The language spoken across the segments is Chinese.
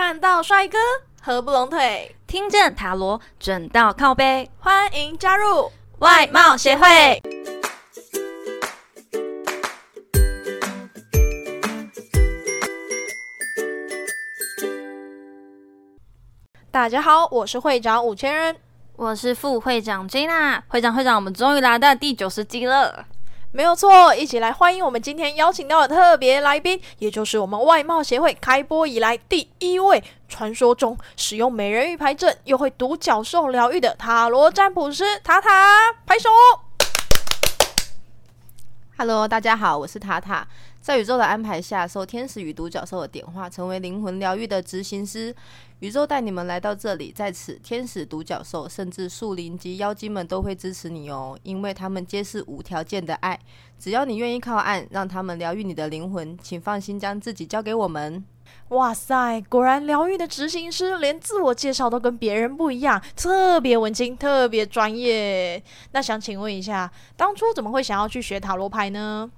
看到帅哥合不拢腿，听见塔罗准到靠背，欢迎加入外貌协会。大家好，我是会长五千人，我是副会长 Jina。会长，会长，我们终于来到第九十集了。没有错，一起来欢迎我们今天邀请到的特别来宾，也就是我们外貌协会开播以来第一位传说中使用美人鱼牌阵又会独角兽疗愈的塔罗占卜师塔塔，拍手。Hello，大家好，我是塔塔。在宇宙的安排下，受天使与独角兽的点化，成为灵魂疗愈的执行师。宇宙带你们来到这里，在此，天使、独角兽，甚至树林及妖精们都会支持你哦，因为他们皆是无条件的爱。只要你愿意靠岸，让他们疗愈你的灵魂，请放心将自己交给我们。哇塞，果然疗愈的执行师连自我介绍都跟别人不一样，特别文青，特别专业。那想请问一下，当初怎么会想要去学塔罗牌呢？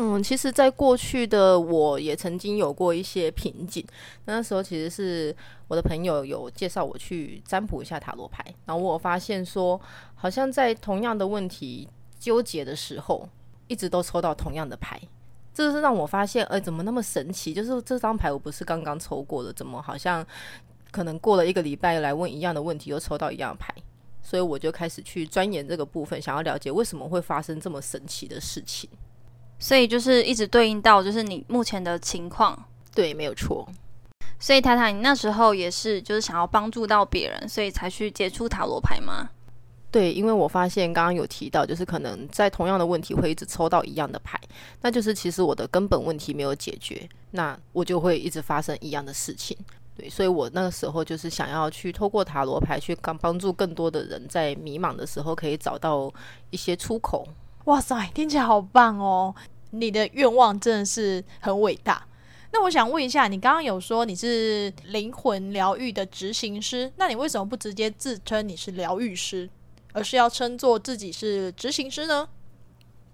嗯，其实，在过去的我也曾经有过一些瓶颈。那时候其实是我的朋友有介绍我去占卜一下塔罗牌，然后我发现说，好像在同样的问题纠结的时候，一直都抽到同样的牌。这是让我发现，哎，怎么那么神奇？就是这张牌我不是刚刚抽过的，怎么好像可能过了一个礼拜来问一样的问题，又抽到一样的牌？所以我就开始去钻研这个部分，想要了解为什么会发生这么神奇的事情。所以就是一直对应到就是你目前的情况，对，没有错。所以塔塔，你那时候也是就是想要帮助到别人，所以才去接触塔罗牌吗？对，因为我发现刚刚有提到，就是可能在同样的问题会一直抽到一样的牌，那就是其实我的根本问题没有解决，那我就会一直发生一样的事情。对，所以我那个时候就是想要去透过塔罗牌去帮帮助更多的人，在迷茫的时候可以找到一些出口。哇塞，听起来好棒哦！你的愿望真的是很伟大。那我想问一下，你刚刚有说你是灵魂疗愈的执行师，那你为什么不直接自称你是疗愈师，而是要称作自己是执行师呢？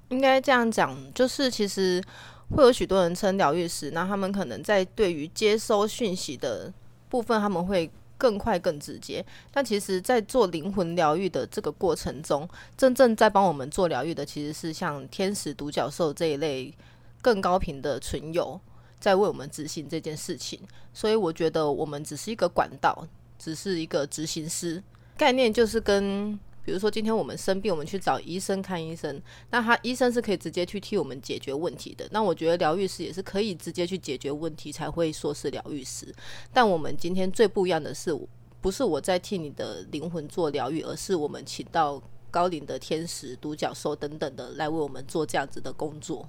应该这样讲，就是其实会有许多人称疗愈师，那他们可能在对于接收讯息的部分，他们会。更快、更直接，但其实，在做灵魂疗愈的这个过程中，真正在帮我们做疗愈的，其实是像天使、独角兽这一类更高频的存有，在为我们执行这件事情。所以，我觉得我们只是一个管道，只是一个执行师，概念就是跟。比如说，今天我们生病，我们去找医生看医生，那他医生是可以直接去替我们解决问题的。那我觉得疗愈师也是可以直接去解决问题，才会说是疗愈师。但我们今天最不一样的是，不是我在替你的灵魂做疗愈，而是我们请到高龄的天使、独角兽等等的来为我们做这样子的工作。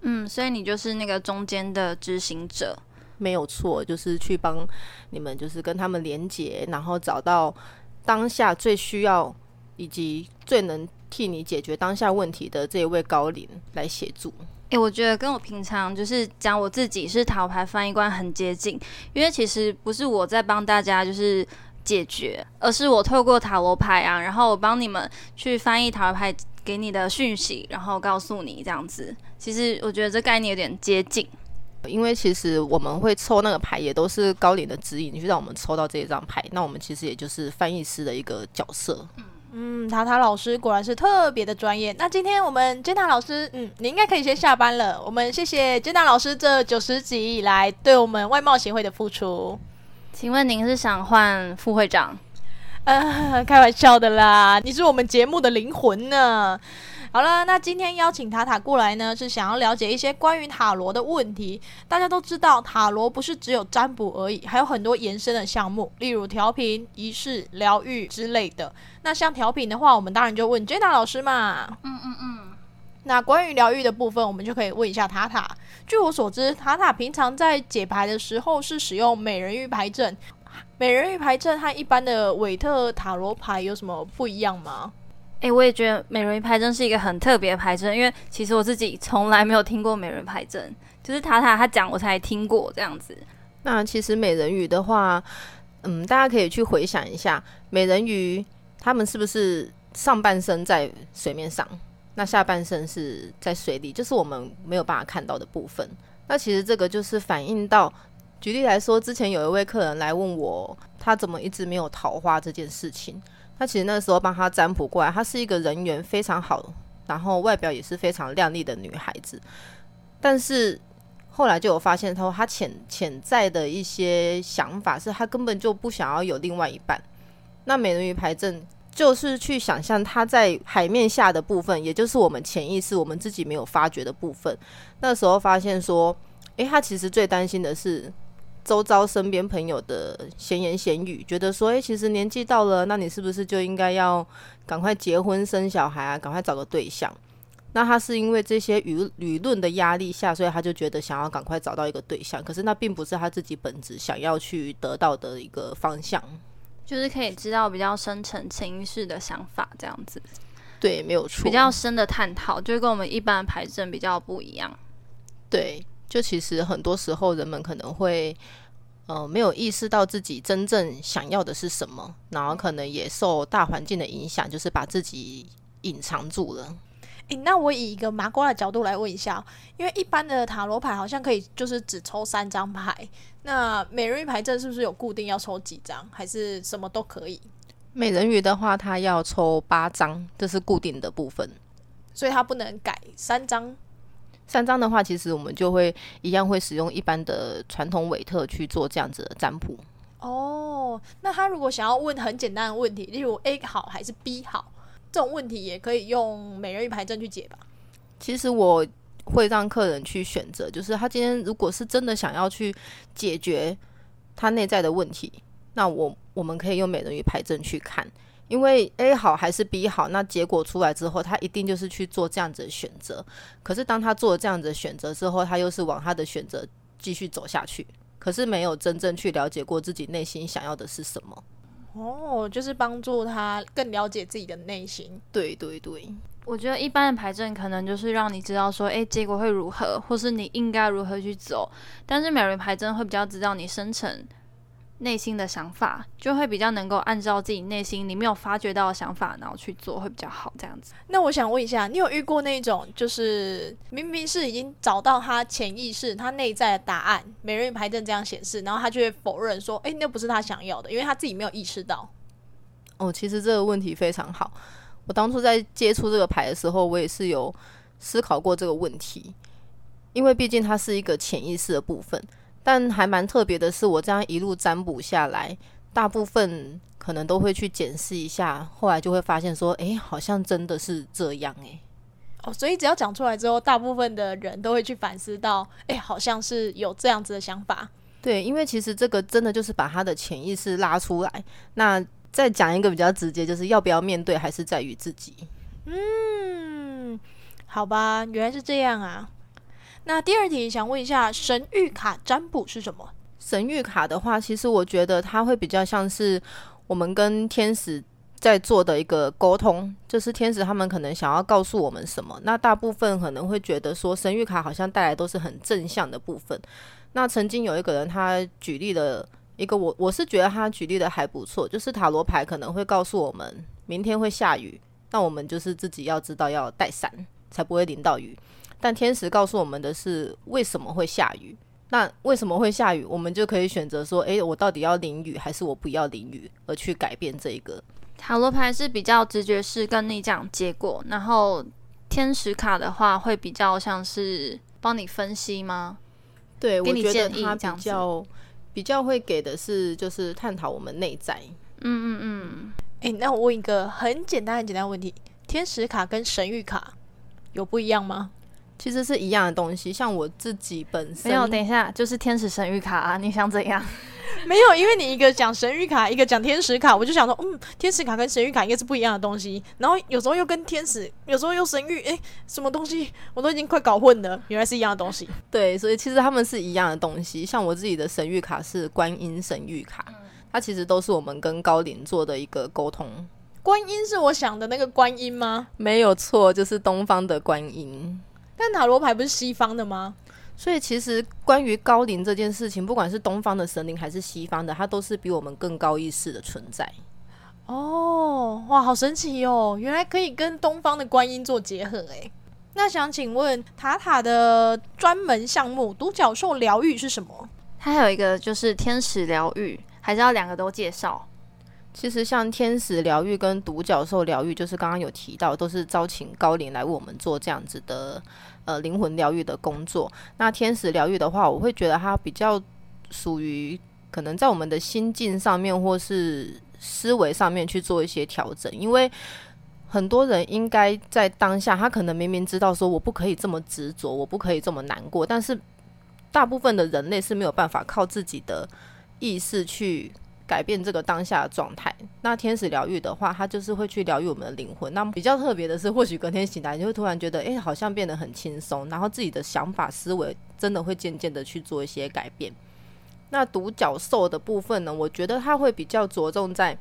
嗯，所以你就是那个中间的执行者，没有错，就是去帮你们，就是跟他们连接，然后找到当下最需要。以及最能替你解决当下问题的这一位高龄来协助。诶，我觉得跟我平常就是讲我自己是塔罗牌翻译官很接近，因为其实不是我在帮大家就是解决，而是我透过塔罗牌啊，然后我帮你们去翻译塔罗牌给你的讯息，然后告诉你这样子。其实我觉得这概念有点接近，因为其实我们会抽那个牌也都是高龄的指引，去让我们抽到这一张牌。那我们其实也就是翻译师的一个角色。嗯，塔塔老师果然是特别的专业。那今天我们杰娜老师，嗯，你应该可以先下班了。我们谢谢杰娜老师这九十集以来对我们外贸协会的付出。请问您是想换副会长？呃，开玩笑的啦，你是我们节目的灵魂呢。好了，那今天邀请塔塔过来呢，是想要了解一些关于塔罗的问题。大家都知道，塔罗不是只有占卜而已，还有很多延伸的项目，例如调频、仪式、疗愈之类的。那像调频的话，我们当然就问 Jenna 老师嘛。嗯嗯嗯。那关于疗愈的部分，我们就可以问一下塔塔。据我所知，塔塔平常在解牌的时候是使用美人鱼牌阵。美人鱼牌阵和一般的韦特塔罗牌有什么不一样吗？哎，我也觉得美人鱼牌阵是一个很特别的牌阵，因为其实我自己从来没有听过美人鱼牌阵，就是塔塔他讲我才听过这样子。那其实美人鱼的话，嗯，大家可以去回想一下，美人鱼他们是不是上半身在水面上，那下半身是在水里，就是我们没有办法看到的部分。那其实这个就是反映到举例来说，之前有一位客人来问我，他怎么一直没有桃花这件事情。他其实那时候帮他占卜过来，她是一个人缘非常好，然后外表也是非常靓丽的女孩子。但是后来就有发现，他说他潜潜在的一些想法是，他根本就不想要有另外一半。那美人鱼牌阵就是去想象他在海面下的部分，也就是我们潜意识我们自己没有发觉的部分。那时候发现说，诶，他其实最担心的是。周遭身边朋友的闲言闲语，觉得说，诶，其实年纪到了，那你是不是就应该要赶快结婚生小孩啊？赶快找个对象。那他是因为这些舆舆论的压力下，所以他就觉得想要赶快找到一个对象。可是那并不是他自己本质想要去得到的一个方向，就是可以知道比较深层潜意识的想法，这样子。对，没有错。比较深的探讨，就跟我们一般的牌阵比较不一样。对。就其实很多时候，人们可能会呃没有意识到自己真正想要的是什么，然后可能也受大环境的影响，就是把自己隐藏住了。诶，那我以一个麻瓜的角度来问一下，因为一般的塔罗牌好像可以就是只抽三张牌，那美人鱼牌阵是不是有固定要抽几张，还是什么都可以？美人鱼的话，它要抽八张，这是固定的部分，所以它不能改三张。三张的话，其实我们就会一样会使用一般的传统韦特去做这样子的占卜。哦，那他如果想要问很简单的问题，例如 A 好还是 B 好，这种问题也可以用美人鱼牌阵去解吧？其实我会让客人去选择，就是他今天如果是真的想要去解决他内在的问题，那我我们可以用美人鱼牌阵去看。因为 A 好还是 B 好，那结果出来之后，他一定就是去做这样子的选择。可是当他做了这样子的选择之后，他又是往他的选择继续走下去。可是没有真正去了解过自己内心想要的是什么。哦，就是帮助他更了解自己的内心。对对对，我觉得一般的牌阵可能就是让你知道说，诶，结果会如何，或是你应该如何去走。但是美人牌阵会比较知道你生成。内心的想法就会比较能够按照自己内心你没有发觉到的想法，然后去做会比较好。这样子。那我想问一下，你有遇过那种就是明明是已经找到他潜意识、他内在的答案，美人鱼牌阵这样显示，然后他就会否认说：“哎，那不是他想要的，因为他自己没有意识到。”哦，其实这个问题非常好。我当初在接触这个牌的时候，我也是有思考过这个问题，因为毕竟它是一个潜意识的部分。但还蛮特别的是，我这样一路占卜下来，大部分可能都会去检视一下，后来就会发现说，哎，好像真的是这样，哎，哦，所以只要讲出来之后，大部分的人都会去反思到，哎，好像是有这样子的想法。对，因为其实这个真的就是把他的潜意识拉出来。那再讲一个比较直接，就是要不要面对，还是在于自己。嗯，好吧，原来是这样啊。那第二题想问一下，神谕卡占卜是什么？神谕卡的话，其实我觉得它会比较像是我们跟天使在做的一个沟通，就是天使他们可能想要告诉我们什么。那大部分可能会觉得说，神谕卡好像带来都是很正向的部分。那曾经有一个人他举例了一个，我我是觉得他举例的还不错，就是塔罗牌可能会告诉我们明天会下雨，那我们就是自己要知道要带伞，才不会淋到雨。但天使告诉我们的是为什么会下雨？那为什么会下雨？我们就可以选择说：诶，我到底要淋雨还是我不要淋雨？而去改变这一个塔罗牌是比较直觉式跟你讲结果，然后天使卡的话会比较像是帮你分析吗？对，给你建议，比较比较会给的是就是探讨我们内在。嗯嗯嗯。诶，那我问一个很简单很简单的问题：天使卡跟神谕卡有不一样吗？其实是一样的东西，像我自己本身没有。等一下，就是天使神谕卡啊！你想怎样？没有，因为你一个讲神谕卡，一个讲天使卡，我就想说，嗯，天使卡跟神谕卡应该是不一样的东西。然后有时候又跟天使，有时候又神谕，诶，什么东西我都已经快搞混了。原来是一样的东西。对，所以其实他们是一样的东西。像我自己的神谕卡是观音神谕卡，它其实都是我们跟高龄做的一个沟通。观音是我想的那个观音吗？没有错，就是东方的观音。但塔罗牌不是西方的吗？所以其实关于高龄这件事情，不管是东方的神灵还是西方的，它都是比我们更高意识的存在。哦，哇，好神奇哦！原来可以跟东方的观音做结合诶。那想请问塔塔的专门项目独角兽疗愈是什么？它还有一个就是天使疗愈，还是要两个都介绍？其实像天使疗愈跟独角兽疗愈，就是刚刚有提到，都是招请高龄来为我们做这样子的呃灵魂疗愈的工作。那天使疗愈的话，我会觉得它比较属于可能在我们的心境上面或是思维上面去做一些调整，因为很多人应该在当下，他可能明明知道说我不可以这么执着，我不可以这么难过，但是大部分的人类是没有办法靠自己的意识去。改变这个当下的状态。那天使疗愈的话，它就是会去疗愈我们的灵魂。那比较特别的是，或许隔天醒来，你会突然觉得，哎，好像变得很轻松，然后自己的想法思维真的会渐渐的去做一些改变。那独角兽的部分呢？我觉得它会比较着重在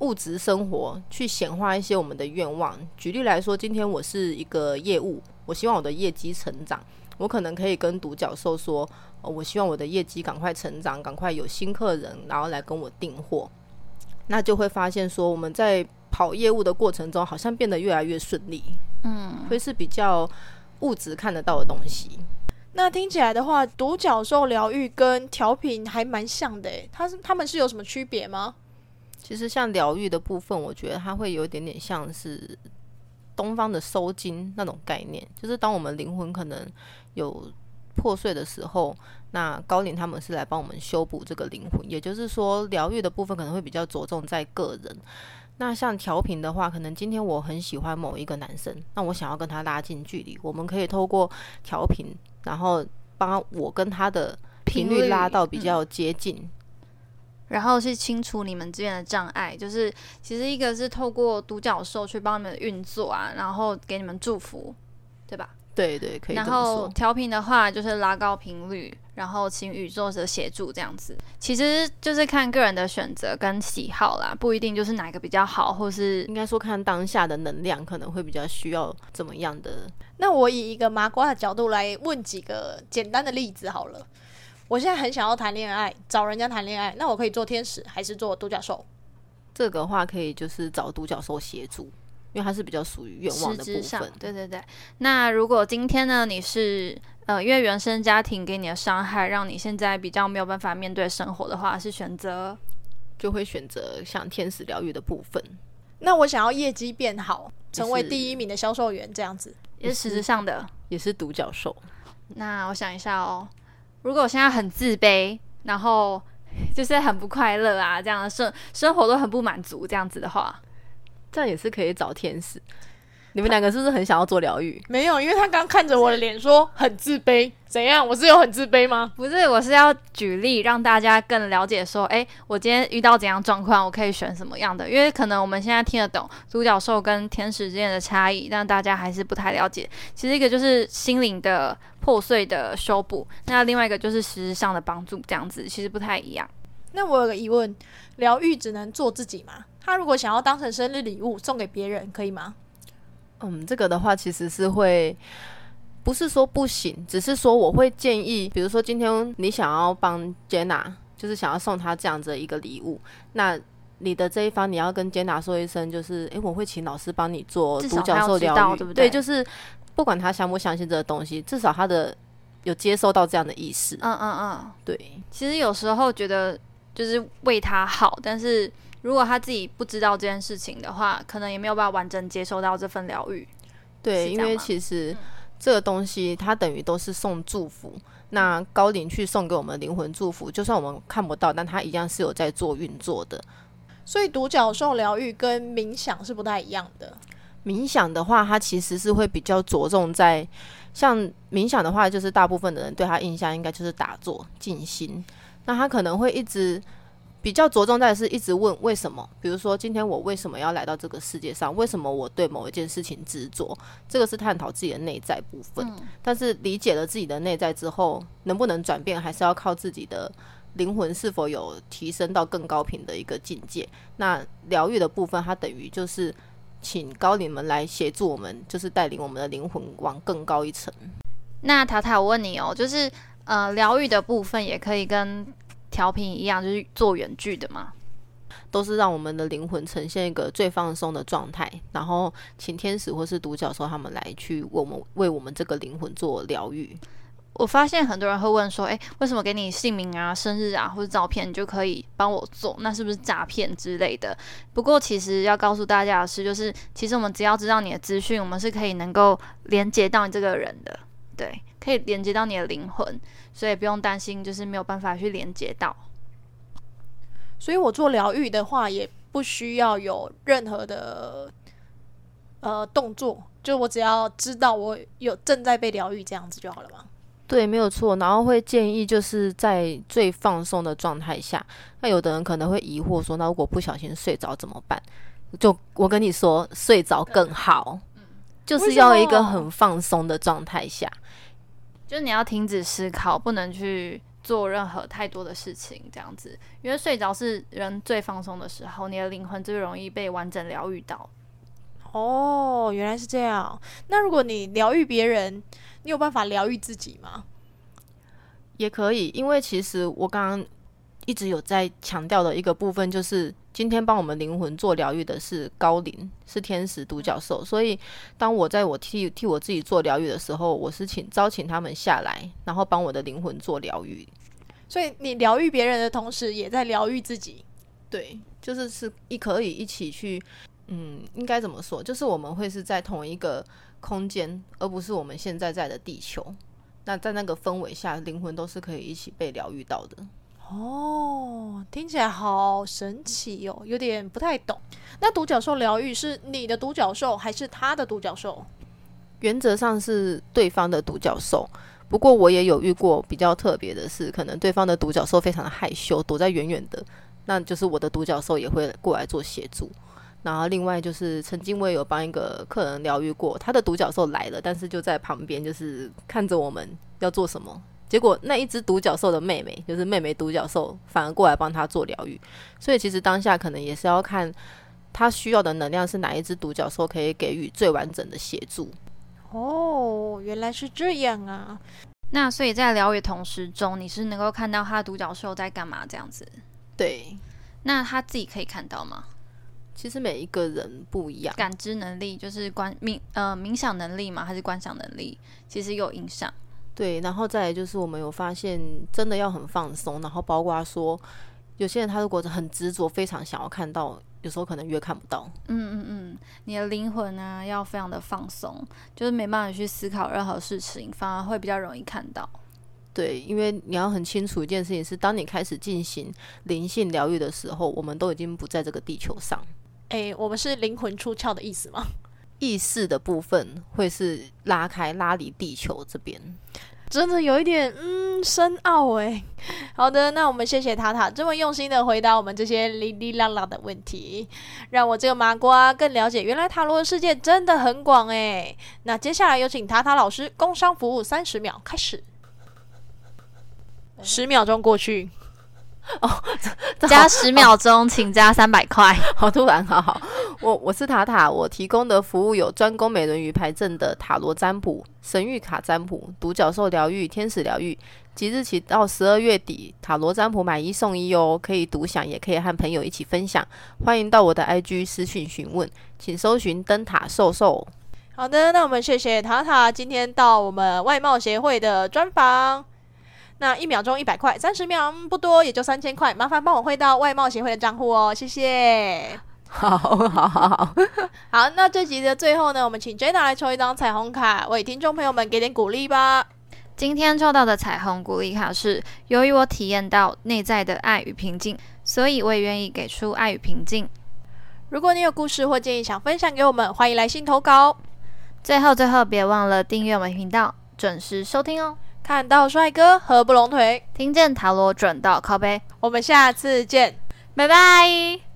物质生活，去显化一些我们的愿望。举例来说，今天我是一个业务，我希望我的业绩成长，我可能可以跟独角兽说。哦，我希望我的业绩赶快成长，赶快有新客人，然后来跟我订货，那就会发现说我们在跑业务的过程中，好像变得越来越顺利。嗯，会是比较物质看得到的东西。那听起来的话，独角兽疗愈跟调频还蛮像的，它是他们是有什么区别吗？其实像疗愈的部分，我觉得它会有一点点像是东方的收金那种概念，就是当我们灵魂可能有。破碎的时候，那高龄他们是来帮我们修补这个灵魂，也就是说，疗愈的部分可能会比较着重在个人。那像调频的话，可能今天我很喜欢某一个男生，那我想要跟他拉近距离，我们可以透过调频，然后帮我跟他的频率拉到比较接近，然后去清除你们之间的障碍。就是其实一个是透过独角兽去帮你们运作啊，然后给你们祝福，对吧？对对，可以。然后调频的话，就是拉高频率，然后请宇宙的协助这样子。其实就是看个人的选择跟喜好啦，不一定就是哪个比较好，或是应该说看当下的能量可能会比较需要怎么样的。那我以一个麻瓜的角度来问几个简单的例子好了。我现在很想要谈恋爱，找人家谈恋爱，那我可以做天使还是做独角兽？这个话可以就是找独角兽协助。因为它是比较属于愿望的部分，对对对。那如果今天呢，你是呃，因为原生家庭给你的伤害，让你现在比较没有办法面对生活的话，是选择就会选择像天使疗愈的部分。那我想要业绩变好，成为第一名的销售员，这样子也是实质上的，也是独角兽。那我想一下哦，如果我现在很自卑，然后就是很不快乐啊，这样生生活都很不满足，这样子的话。这样也是可以找天使。你们两个是不是很想要做疗愈？没有，因为他刚看着我的脸说很自卑。怎样？我是有很自卑吗？不是，我是要举例让大家更了解。说，哎，我今天遇到怎样状况，我可以选什么样的？因为可能我们现在听得懂独角兽跟天使之间的差异，但大家还是不太了解。其实一个就是心灵的破碎的修补，那另外一个就是实质上的帮助，这样子其实不太一样。那我有个疑问：疗愈只能做自己吗？他如果想要当成生日礼物送给别人，可以吗？嗯，这个的话其实是会，不是说不行，只是说我会建议，比如说今天你想要帮 Jenna，就是想要送她这样子的一个礼物，那你的这一方你要跟 Jenna 说一声，就是诶，我会请老师帮你做独角兽疗愈，对不对？对，就是不管他相不相信这个东西，至少他的有接收到这样的意思。嗯嗯嗯，对。其实有时候觉得就是为他好，但是。如果他自己不知道这件事情的话，可能也没有办法完整接受到这份疗愈。对，因为其实这个东西它等于都是送祝福。那高龄去送给我们灵魂祝福，就算我们看不到，但它一样是有在做运作的。所以独角兽疗愈跟冥想是不太一样的。冥想的话，它其实是会比较着重在，像冥想的话，就是大部分的人对他印象应该就是打坐静心。那他可能会一直。比较着重在是一直问为什么，比如说今天我为什么要来到这个世界上？为什么我对某一件事情执着？这个是探讨自己的内在部分。但是理解了自己的内在之后，能不能转变，还是要靠自己的灵魂是否有提升到更高频的一个境界。那疗愈的部分，它等于就是请高领们来协助我们，就是带领我们的灵魂往更高一层。那塔塔，我问你哦，就是呃，疗愈的部分也可以跟。调频一样，就是做远距的嘛，都是让我们的灵魂呈现一个最放松的状态，然后请天使或是独角兽他们来去我们为我们这个灵魂做疗愈。我发现很多人会问说，诶，为什么给你姓名啊、生日啊或者照片，你就可以帮我做？那是不是诈骗之类的？不过其实要告诉大家的是，就是其实我们只要知道你的资讯，我们是可以能够连接到你这个人的，对，可以连接到你的灵魂，所以不用担心，就是没有办法去连接到。所以我做疗愈的话，也不需要有任何的呃动作，就我只要知道我有正在被疗愈这样子就好了吗？对，没有错。然后会建议就是在最放松的状态下。那有的人可能会疑惑说，那如果不小心睡着怎么办？就我跟你说，睡着更好，就是要一个很放松的状态下，就是你要停止思考，不能去做任何太多的事情，这样子。因为睡着是人最放松的时候，你的灵魂最容易被完整疗愈到。哦，原来是这样。那如果你疗愈别人，你有办法疗愈自己吗？也可以，因为其实我刚刚一直有在强调的一个部分，就是今天帮我们灵魂做疗愈的是高龄，是天使独角兽。所以当我在我替替我自己做疗愈的时候，我是请招请他们下来，然后帮我的灵魂做疗愈。所以你疗愈别人的同时，也在疗愈自己。对，就是是一可以一起去。嗯，应该怎么说？就是我们会是在同一个空间，而不是我们现在在的地球。那在那个氛围下，灵魂都是可以一起被疗愈到的。哦，听起来好神奇哦，有点不太懂。那独角兽疗愈是你的独角兽，还是他的独角兽？原则上是对方的独角兽。不过我也有遇过比较特别的是，可能对方的独角兽非常的害羞，躲在远远的，那就是我的独角兽也会过来做协助。然后另外就是，曾经我也有帮一个客人疗愈过，他的独角兽来了，但是就在旁边，就是看着我们要做什么。结果那一只独角兽的妹妹，就是妹妹独角兽，反而过来帮他做疗愈。所以其实当下可能也是要看他需要的能量是哪一只独角兽可以给予最完整的协助。哦，原来是这样啊！那所以在疗愈同时中，你是能够看到他独角兽在干嘛这样子？对。那他自己可以看到吗？其实每一个人不一样，感知能力就是观冥呃冥想能力嘛，还是观想能力，其实有影响。对，然后再来就是我们有发现，真的要很放松，然后包括说，有些人他如果很执着，非常想要看到，有时候可能越看不到。嗯嗯嗯，你的灵魂呢要非常的放松，就是没办法去思考任何事情，反而会比较容易看到。对，因为你要很清楚一件事情是，当你开始进行灵性疗愈的时候，我们都已经不在这个地球上。哎，我们是灵魂出窍的意思吗？意识的部分会是拉开、拉离地球这边，真的有一点嗯深奥哎。好的，那我们谢谢塔塔这么用心的回答我们这些哩哩啦啦的问题，让我这个麻瓜更了解原来塔罗的世界真的很广哎。那接下来有请塔塔老师工商服务三十秒开始，十秒钟过去。哦，加十秒钟，请加三百块。好突然，好好。我我是塔塔，我提供的服务有专攻美人鱼牌阵的塔罗占卜、神谕卡占卜、独角兽疗愈、天使疗愈。即日起到十二月底，塔罗占卜买一送一哦，可以独享，也可以和朋友一起分享。欢迎到我的 IG 私讯询问，请搜寻灯塔瘦瘦。好的，那我们谢谢塔塔今天到我们外贸协会的专访。那一秒钟一百块，三十秒不多，也就三千块。麻烦帮我汇到外贸协会的账户哦，谢谢。好好好好 好。那这集的最后呢，我们请 Jenna 来抽一张彩虹卡，为听众朋友们给点鼓励吧。今天抽到的彩虹鼓励卡是：由于我体验到内在的爱与平静，所以我也愿意给出爱与平静。如果你有故事或建议想分享给我们，欢迎来信投稿。最后最后，别忘了订阅我们频道，准时收听哦。看到帅哥合不拢腿，听见塔罗准到靠背，我们下次见，拜拜。